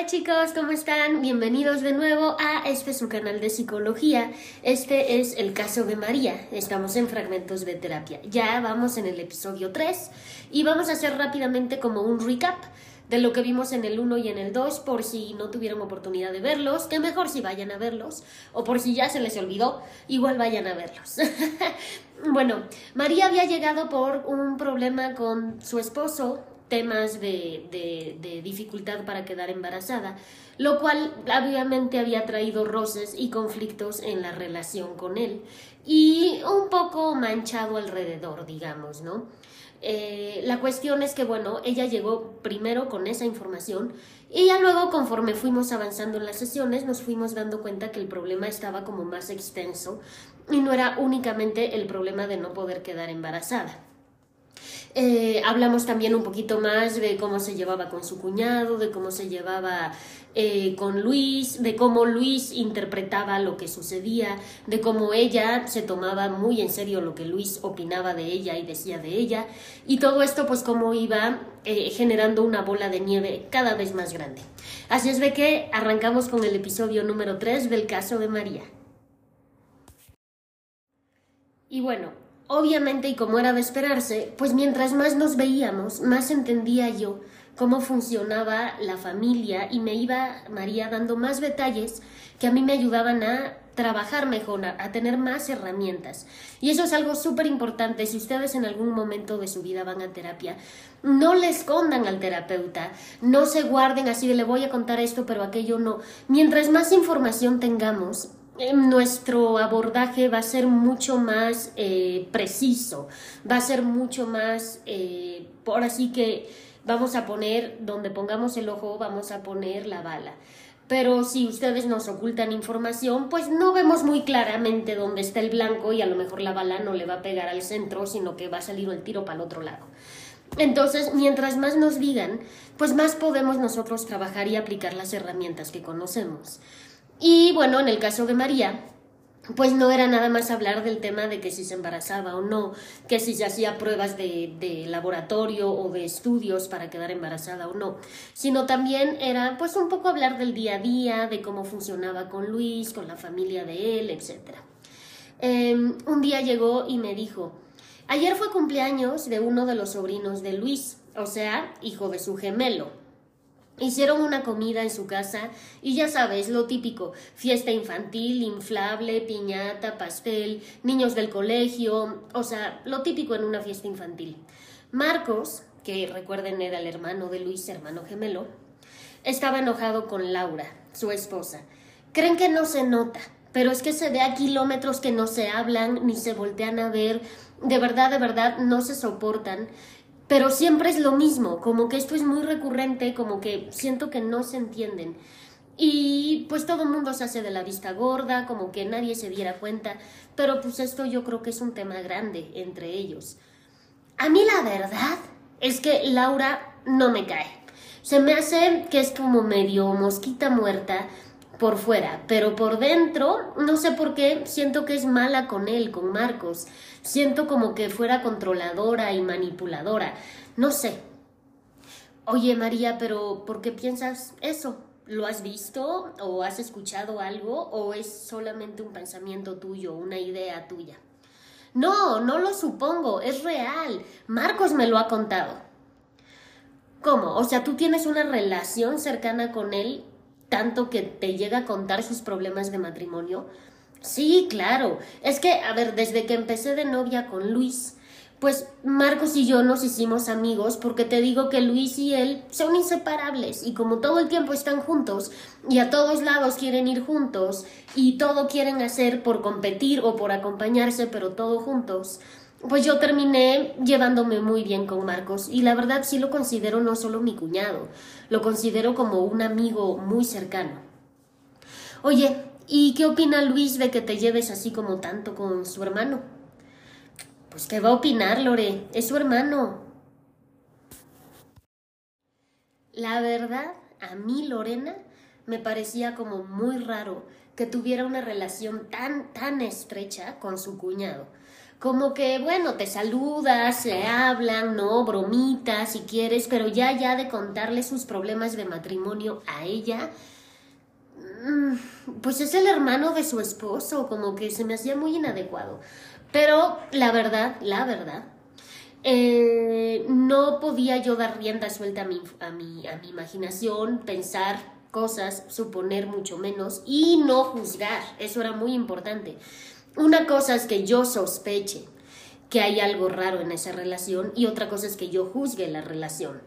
Hola chicos, ¿cómo están? Bienvenidos de nuevo a este su canal de psicología. Este es el caso de María. Estamos en fragmentos de terapia. Ya vamos en el episodio 3 y vamos a hacer rápidamente como un recap de lo que vimos en el 1 y en el 2 por si no tuvieron oportunidad de verlos, que mejor si vayan a verlos o por si ya se les olvidó, igual vayan a verlos. bueno, María había llegado por un problema con su esposo temas de, dificultad para quedar embarazada, lo cual obviamente había traído roces y conflictos en la relación con él y un poco manchado alrededor, digamos, ¿no? Eh, la cuestión es que, bueno, ella llegó primero con esa información y ya luego, conforme fuimos avanzando en las sesiones, nos fuimos dando cuenta que el problema estaba como más extenso y no era únicamente el problema de no poder quedar embarazada. Eh, hablamos también un poquito más de cómo se llevaba con su cuñado, de cómo se llevaba eh, con Luis, de cómo Luis interpretaba lo que sucedía, de cómo ella se tomaba muy en serio lo que Luis opinaba de ella y decía de ella, y todo esto pues cómo iba eh, generando una bola de nieve cada vez más grande. Así es de que arrancamos con el episodio número 3 del caso de María. Y bueno, Obviamente, y como era de esperarse, pues mientras más nos veíamos, más entendía yo cómo funcionaba la familia y me iba María dando más detalles que a mí me ayudaban a trabajar mejor, a, tener más herramientas. Y eso es algo súper importante. Si ustedes en algún momento de su vida van a terapia, no le escondan al terapeuta, no se guarden así de le voy a contar esto, pero aquello no. Mientras más información tengamos, nuestro abordaje va a ser mucho más eh, preciso, va a ser mucho más, eh, por así que vamos a poner, donde pongamos el ojo, vamos a poner la bala. Pero si ustedes nos ocultan información, pues no vemos muy claramente dónde está el blanco y a lo mejor la bala no le va a pegar al centro, sino que va a salir el tiro para el otro lado. Entonces, mientras más nos digan, pues más podemos nosotros trabajar y aplicar las herramientas que conocemos. Y bueno, en el caso de María, pues no era nada más hablar del tema de que si se embarazaba o no, que si se hacía pruebas de, de, laboratorio o de estudios para quedar embarazada o no, sino también era pues un poco hablar del día a día, de cómo funcionaba con Luis, con la familia de él, etc. Em, un día llegó y me dijo, ayer fue cumpleaños de uno de los sobrinos de Luis, o sea, hijo de su gemelo. Hicieron una comida en su casa y ya sabes, lo típico, fiesta infantil, inflable, piñata, pastel, niños del colegio, o sea, lo típico en una fiesta infantil. Marcos, que recuerden era el hermano de Luis, hermano gemelo, estaba enojado con Laura, su esposa. Creen que no se nota, pero es que se ve a kilómetros que no se hablan ni se voltean a ver, de verdad, de verdad, no se soportan pero siempre es lo mismo, como que esto es muy recurrente, como que siento que no se entienden. Y pues todo el mundo se hace de la vista gorda, como que nadie se diera cuenta, pero pues esto yo creo que es un tema grande entre ellos. A mí la verdad es que Laura no me cae. Se me hace que es como medio mosquita muerta por fuera, pero por dentro, no sé por qué, siento que es mala con él, con Marcos. Siento como que fuera controladora y manipuladora. No sé. Oye, María, pero ¿por qué piensas eso? ¿Lo has visto o has escuchado algo o es solamente un pensamiento tuyo, una idea tuya? No, no lo supongo, es real. Marcos me lo ha contado. ¿Cómo? O sea, tú tienes una relación cercana con él tanto que te llega a contar sus problemas de matrimonio? Sí, claro. Es que, a ver, desde que empecé de novia con Luis, pues Marcos y yo nos hicimos amigos porque te digo que Luis y él son inseparables y como todo el tiempo están juntos y a todos lados quieren ir juntos y todo quieren hacer por competir o por acompañarse pero todo juntos, pues yo terminé llevándome muy bien con Marcos y la verdad sí lo considero no solo mi cuñado, lo considero como un amigo muy cercano. Oye, ¿y qué opina Luis de que te lleves así como tanto con su hermano? Pues qué va a opinar, Lore, es su hermano. La verdad, a mí Lorena me parecía como muy raro que tuviera una relación tan, tan estrecha con su cuñado como que, bueno, te saludas, se hablan, ¿no? Bromitas si quieres, pero ya, ya de contarle sus problemas de matrimonio a ella, mm, pues es el hermano de su esposo, como que se me hacía muy inadecuado. Pero la verdad, la verdad, eh, no podía yo dar rienda suelta a mi, a, mi, a mi imaginación, pensar cosas, suponer mucho menos y no juzgar. Eso era muy importante. Una cosa es que yo sospeche que hay algo raro en esa relación y otra cosa es que yo juzgue la relación.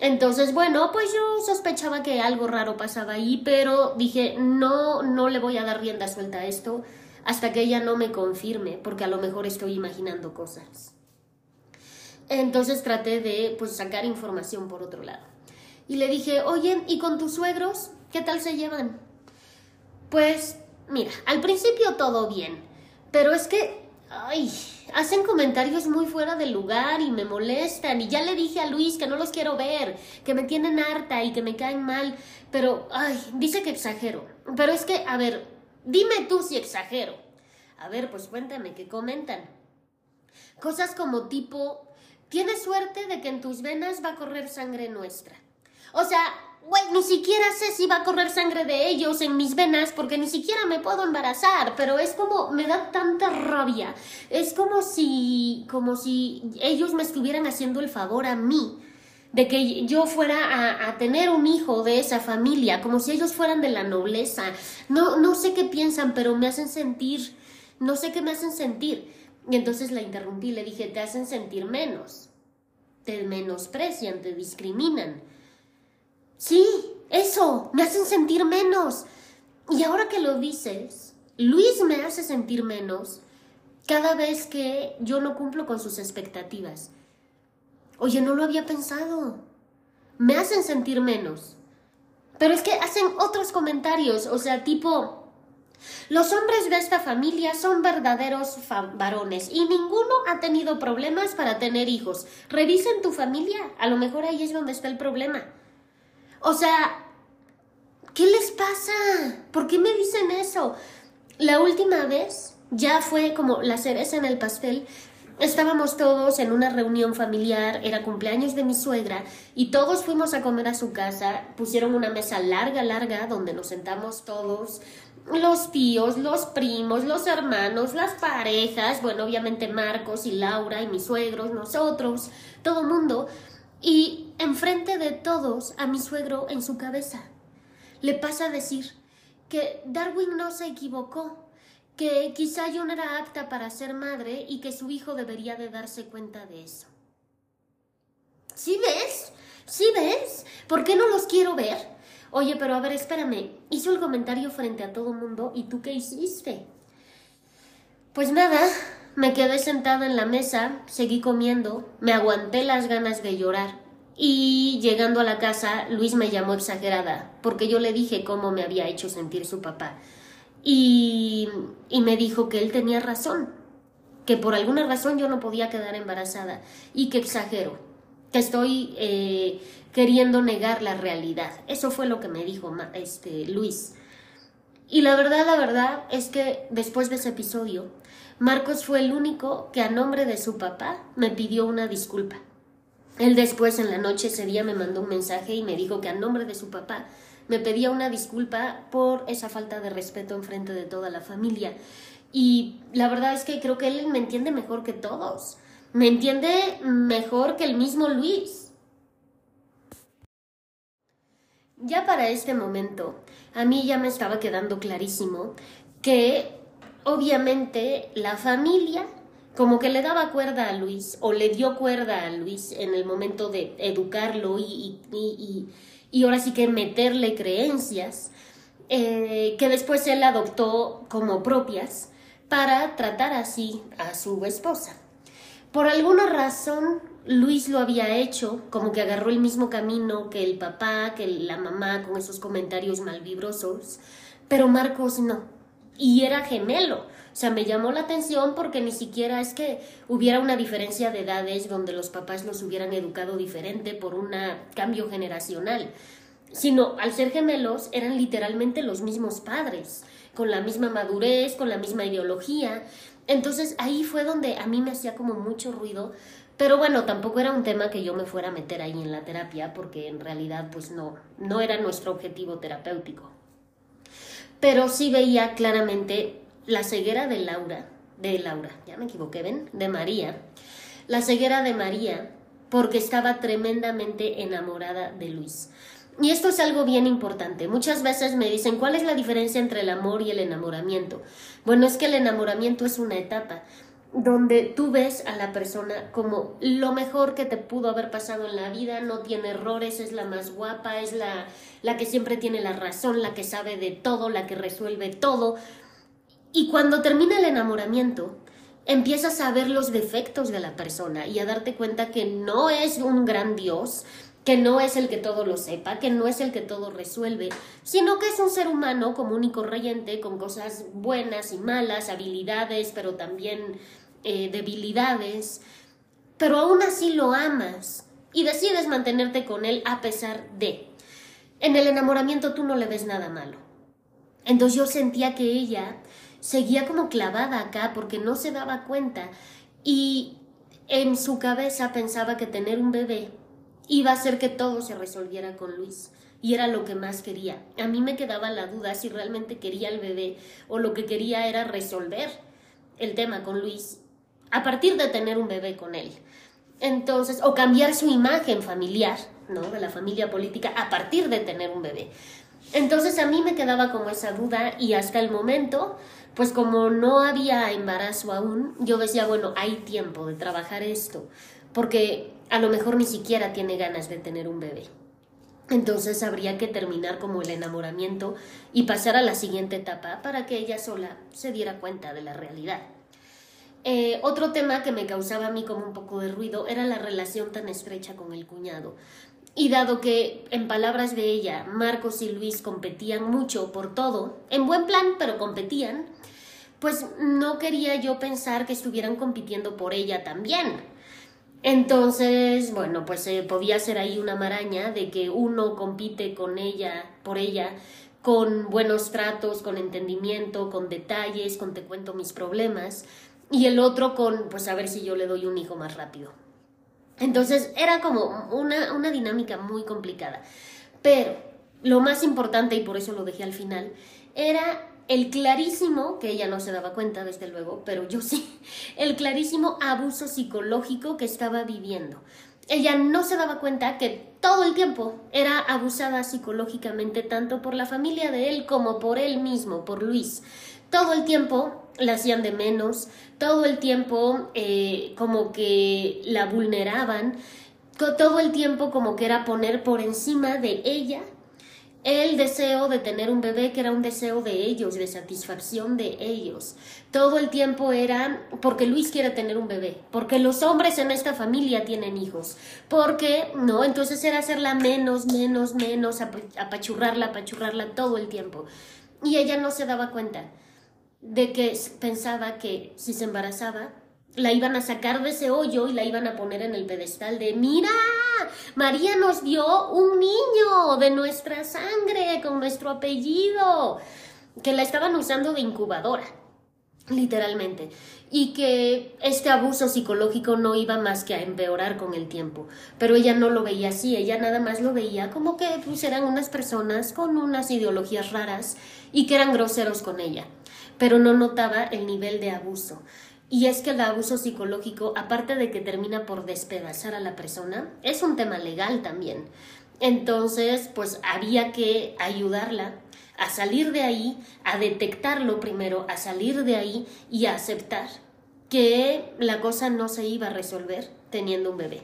Entonces, bueno, pues yo sospechaba que algo raro pasaba ahí, pero dije, no, no le voy a dar rienda suelta a esto hasta que ella no me confirme, porque a lo mejor estoy imaginando cosas. Entonces traté de pues sacar información por otro lado. Y le dije, oye, ¿y con tus suegros? ¿Qué tal se llevan? Pues, mira, al principio todo bien, pero es que, ay, hacen comentarios muy fuera de lugar y me molestan. Y ya le dije a Luis que no los quiero ver, que me tienen harta y que me caen mal. Pero, ay, dice que exagero. Pero es que, a ver, dime tú si exagero. A ver, pues cuéntame, ¿qué comentan? Cosas como tipo, tienes suerte de que en tus venas va a correr sangre nuestra. O sea, güey, ni siquiera sé si va a correr sangre de ellos en mis venas porque ni siquiera me puedo embarazar, pero es como, me da tanta rabia. Es como si, como si ellos me estuvieran haciendo el favor a mí de que yo fuera a, a, tener un hijo de esa familia, como si ellos fueran de la nobleza. No, no sé qué piensan, pero me hacen sentir, no sé qué me hacen sentir. Y entonces la interrumpí, le dije, te hacen sentir menos, te menosprecian, te discriminan. Sí, eso, me hacen sentir menos. Y ahora que lo dices, Luis me hace sentir menos cada vez que yo no cumplo con sus expectativas. Oye, no lo había pensado. Me hacen sentir menos. Pero es que hacen otros comentarios, o sea, tipo, los hombres de esta familia son verdaderos varones y ninguno ha tenido problemas para tener hijos. Revisen tu familia, a lo mejor ahí es donde está el problema. O sea, ¿qué les pasa? ¿Por qué me dicen eso? La última vez ya fue como la cereza en el pastel. Estábamos todos en una reunión familiar, era cumpleaños de mi suegra y todos fuimos a comer a su casa. Pusieron una mesa larga, larga, donde nos sentamos todos, los tíos, los primos, los hermanos, las parejas, bueno, obviamente Marcos y Laura y mis suegros, nosotros, todo mundo y enfrente de todos a mi suegro en su cabeza. Le pasa a decir que Darwin no se equivocó, que quizá yo no era apta para ser madre y que su hijo debería de darse cuenta de eso. ¿Sí ves? ¿Sí ves? ¿Por qué no los quiero ver? Oye, pero a ver, espérame. Hizo el comentario frente a todo mundo y tú qué hiciste? Pues nada, me quedé sentada en la mesa, seguí comiendo, me aguanté las ganas de llorar. Y llegando a la casa, Luis me llamó exagerada, porque yo le dije cómo me había hecho sentir su papá. Y, y me dijo que él tenía razón, que por alguna razón yo no podía quedar embarazada y que exagero, que estoy eh, queriendo negar la realidad. Eso fue lo que me dijo este, Luis. Y la verdad, la verdad es que después de ese episodio, Marcos fue el único que a nombre de su papá me pidió una disculpa. Él después en la noche ese día me mandó un mensaje y me dijo que a nombre de su papá me pedía una disculpa por esa falta de respeto en frente de toda la familia. Y la verdad es que creo que él me entiende mejor que todos. Me entiende mejor que el mismo Luis. Ya para este momento, a mí ya me estaba quedando clarísimo que obviamente la familia como que le daba cuerda a Luis o le dio cuerda a Luis en el momento de educarlo y, y, y, ahora sí que meterle creencias eh, que después él adoptó como propias para tratar así a su esposa. Por alguna razón Luis lo había hecho, como que agarró el mismo camino que el papá, que la mamá con esos comentarios malvibrosos, pero Marcos no y era gemelo. O sea, me llamó la atención porque ni siquiera es que hubiera una diferencia de edades donde los papás los hubieran educado diferente por un cambio generacional, sino al ser gemelos eran literalmente los mismos padres, con la misma madurez, con la misma ideología. Entonces ahí fue donde a mí me hacía como mucho ruido, pero bueno, tampoco era un tema que yo me fuera a meter ahí en la terapia, porque en realidad pues no, no era nuestro objetivo terapéutico. Pero sí veía claramente la ceguera de Laura, de Laura, ya me equivoqué, ¿ven? De María. La ceguera de María porque estaba tremendamente enamorada de Luis. Y esto es algo bien importante. Muchas veces me dicen, ¿cuál es la diferencia entre el amor y el enamoramiento? Bueno, es que el enamoramiento es una etapa donde tú ves a la persona como lo mejor que te pudo haber pasado en la vida, no tiene errores, es la más guapa, es la, la que siempre tiene la razón, la que sabe de todo, la que resuelve todo. Y cuando termina el enamoramiento, empiezas a ver los defectos de la persona y a darte cuenta que no es un gran Dios, que no es el que todo lo sepa, que no es el que todo resuelve, sino que es un ser humano común y corriente, con cosas buenas y malas, habilidades, pero también eh, debilidades, pero aún así lo amas y decides mantenerte con él a pesar de. En el enamoramiento tú no le ves nada malo. Entonces yo sentía que ella seguía como clavada acá porque no se daba cuenta y en su cabeza pensaba que tener un bebé iba a hacer que todo se resolviera con Luis. Y era lo que más quería. A mí me quedaba la duda si realmente quería el bebé o lo que quería era resolver el tema con Luis a partir de tener un bebé con él. Entonces, o cambiar su imagen familiar, ¿no? De la familia política a partir de tener un bebé. Entonces a mí me quedaba como esa duda y hasta el momento pues como no había embarazo aún, yo decía, bueno, hay tiempo de trabajar esto, porque a lo mejor ni siquiera tiene ganas de tener un bebé. Entonces habría que terminar como el enamoramiento y pasar a la siguiente etapa para que ella sola se diera cuenta de la realidad. Eh, otro tema que me causaba a mí como un poco de ruido era la relación tan estrecha con el cuñado. Y dado que, en palabras de ella, Marcos y Luis competían mucho por todo, en buen plan, pero competían, pues no quería yo pensar que estuvieran compitiendo por ella también. Entonces, bueno, pues podía ser ahí una maraña de que uno compite con ella, por ella, con buenos tratos, con entendimiento, con detalles, con te cuento mis problemas, y el otro con, pues a ver si yo le doy un hijo más rápido. Entonces era como una, una dinámica muy complicada. Pero lo más importante, y por eso lo dejé al final, era el clarísimo, que ella no se daba cuenta desde luego, pero yo sí, el clarísimo abuso psicológico que estaba viviendo. Ella no se daba cuenta que todo el tiempo era abusada psicológicamente tanto por la familia de él como por él mismo, por Luis. Todo el tiempo la hacían de menos, todo el tiempo eh, como que la vulneraban, todo el tiempo como que era poner por encima de ella el deseo de tener un bebé que era un deseo de ellos, de satisfacción de ellos. Todo el tiempo era porque Luis quiere tener un bebé, porque los hombres en esta familia tienen hijos, porque no, entonces era hacerla menos, menos, menos, apachurrarla, apachurrarla todo el tiempo. Y ella no se daba cuenta de que pensaba que si se embarazaba, la iban a sacar de ese hoyo y la iban a poner en el pedestal de mira, María nos dio un niño de nuestra sangre, con nuestro apellido, que la estaban usando de incubadora, literalmente, y que este abuso psicológico no iba más que a empeorar con el tiempo, pero ella no lo veía así, ella nada más lo veía como que pues, eran unas personas con unas ideologías raras y que eran groseros con ella, pero no notaba el nivel de abuso. Y es que el abuso psicológico, aparte de que termina por despedazar a la persona, es un tema legal también. Entonces, pues había que ayudarla a salir de ahí, a detectarlo primero, a salir de ahí y a aceptar que la cosa no se iba a resolver teniendo un bebé.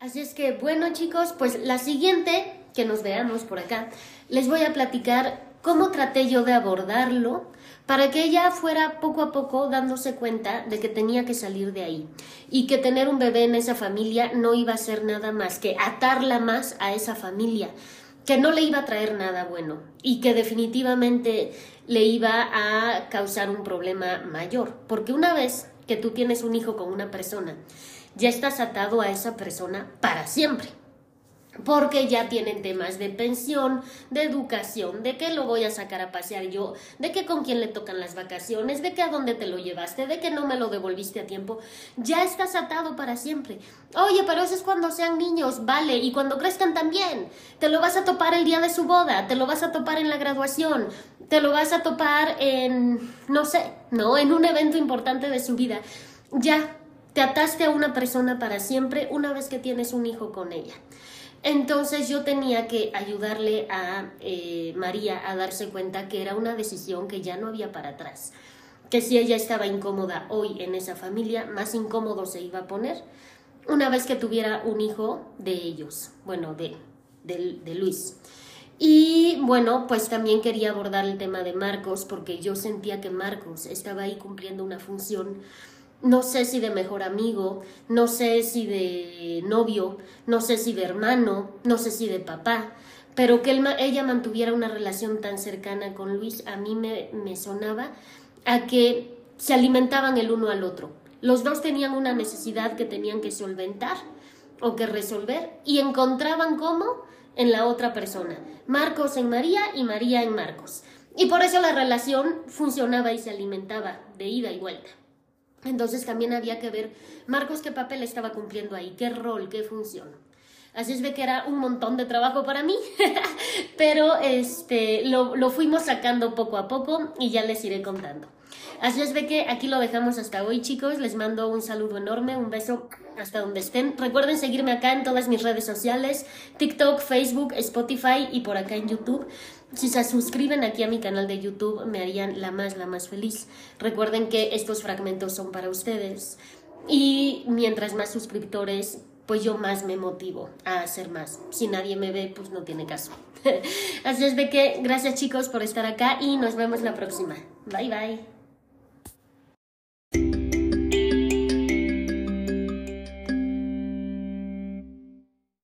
Así es que, bueno chicos, pues la siguiente que nos veamos por acá, les voy a platicar cómo traté yo de abordarlo para que ella fuera poco a poco dándose cuenta de que tenía que salir de ahí y que tener un bebé en esa familia no iba a ser nada más que atarla más a esa familia, que no le iba a traer nada bueno y que definitivamente le iba a causar un problema mayor, porque una vez que tú tienes un hijo con una persona, ya estás atado a esa persona para siempre. Porque ya tienen temas de pensión, de educación, de que lo voy a sacar a pasear yo, de que con quién le tocan las vacaciones, de que a dónde te lo llevaste, de que no me lo devolviste a tiempo, ya estás atado para siempre. Oye, pero eso es cuando sean niños, vale, y cuando crezcan también. Te lo vas a topar el día de su boda, te lo vas a topar en la graduación, te lo vas a topar en, no sé, no, en un evento importante de su vida. Ya, te ataste a una persona para siempre una vez que tienes un hijo con ella. Entonces yo tenía que ayudarle a eh, María a darse cuenta que era una decisión que ya no había para atrás, que si ella estaba incómoda hoy en esa familia, más incómodo se iba a poner una vez que tuviera un hijo de ellos, bueno, de, de, de Luis. Y bueno, pues también quería abordar el tema de Marcos porque yo sentía que Marcos estaba ahí cumpliendo una función no sé si de mejor amigo, no sé si de novio, no sé si de hermano, no sé si de papá, pero que ella mantuviera una relación tan cercana con Luis a mí me, me sonaba a que se alimentaban el uno al otro. Los dos tenían una necesidad que tenían que solventar o que resolver y encontraban cómo en la otra persona. Marcos en María y María en Marcos. Y por eso la relación funcionaba y se alimentaba de ida y vuelta. Entonces también había que ver Marcos qué papel estaba cumpliendo ahí, qué rol, qué función. Así es de que era un montón de trabajo para mí, pero este, lo, lo fuimos sacando poco a poco y ya les iré contando. Así es de que aquí lo dejamos hasta hoy, chicos. Les mando un saludo enorme, un beso hasta donde estén. Recuerden seguirme acá en todas mis redes sociales, TikTok, Facebook, Spotify y por acá en YouTube. Si se suscriben aquí a mi canal de YouTube me harían la más, la más feliz. Recuerden que estos fragmentos son para ustedes. Y mientras más suscriptores, pues yo más me motivo a hacer más. Si nadie me ve, pues no tiene caso. Así es de que gracias chicos por estar acá y nos vemos la próxima. Bye bye.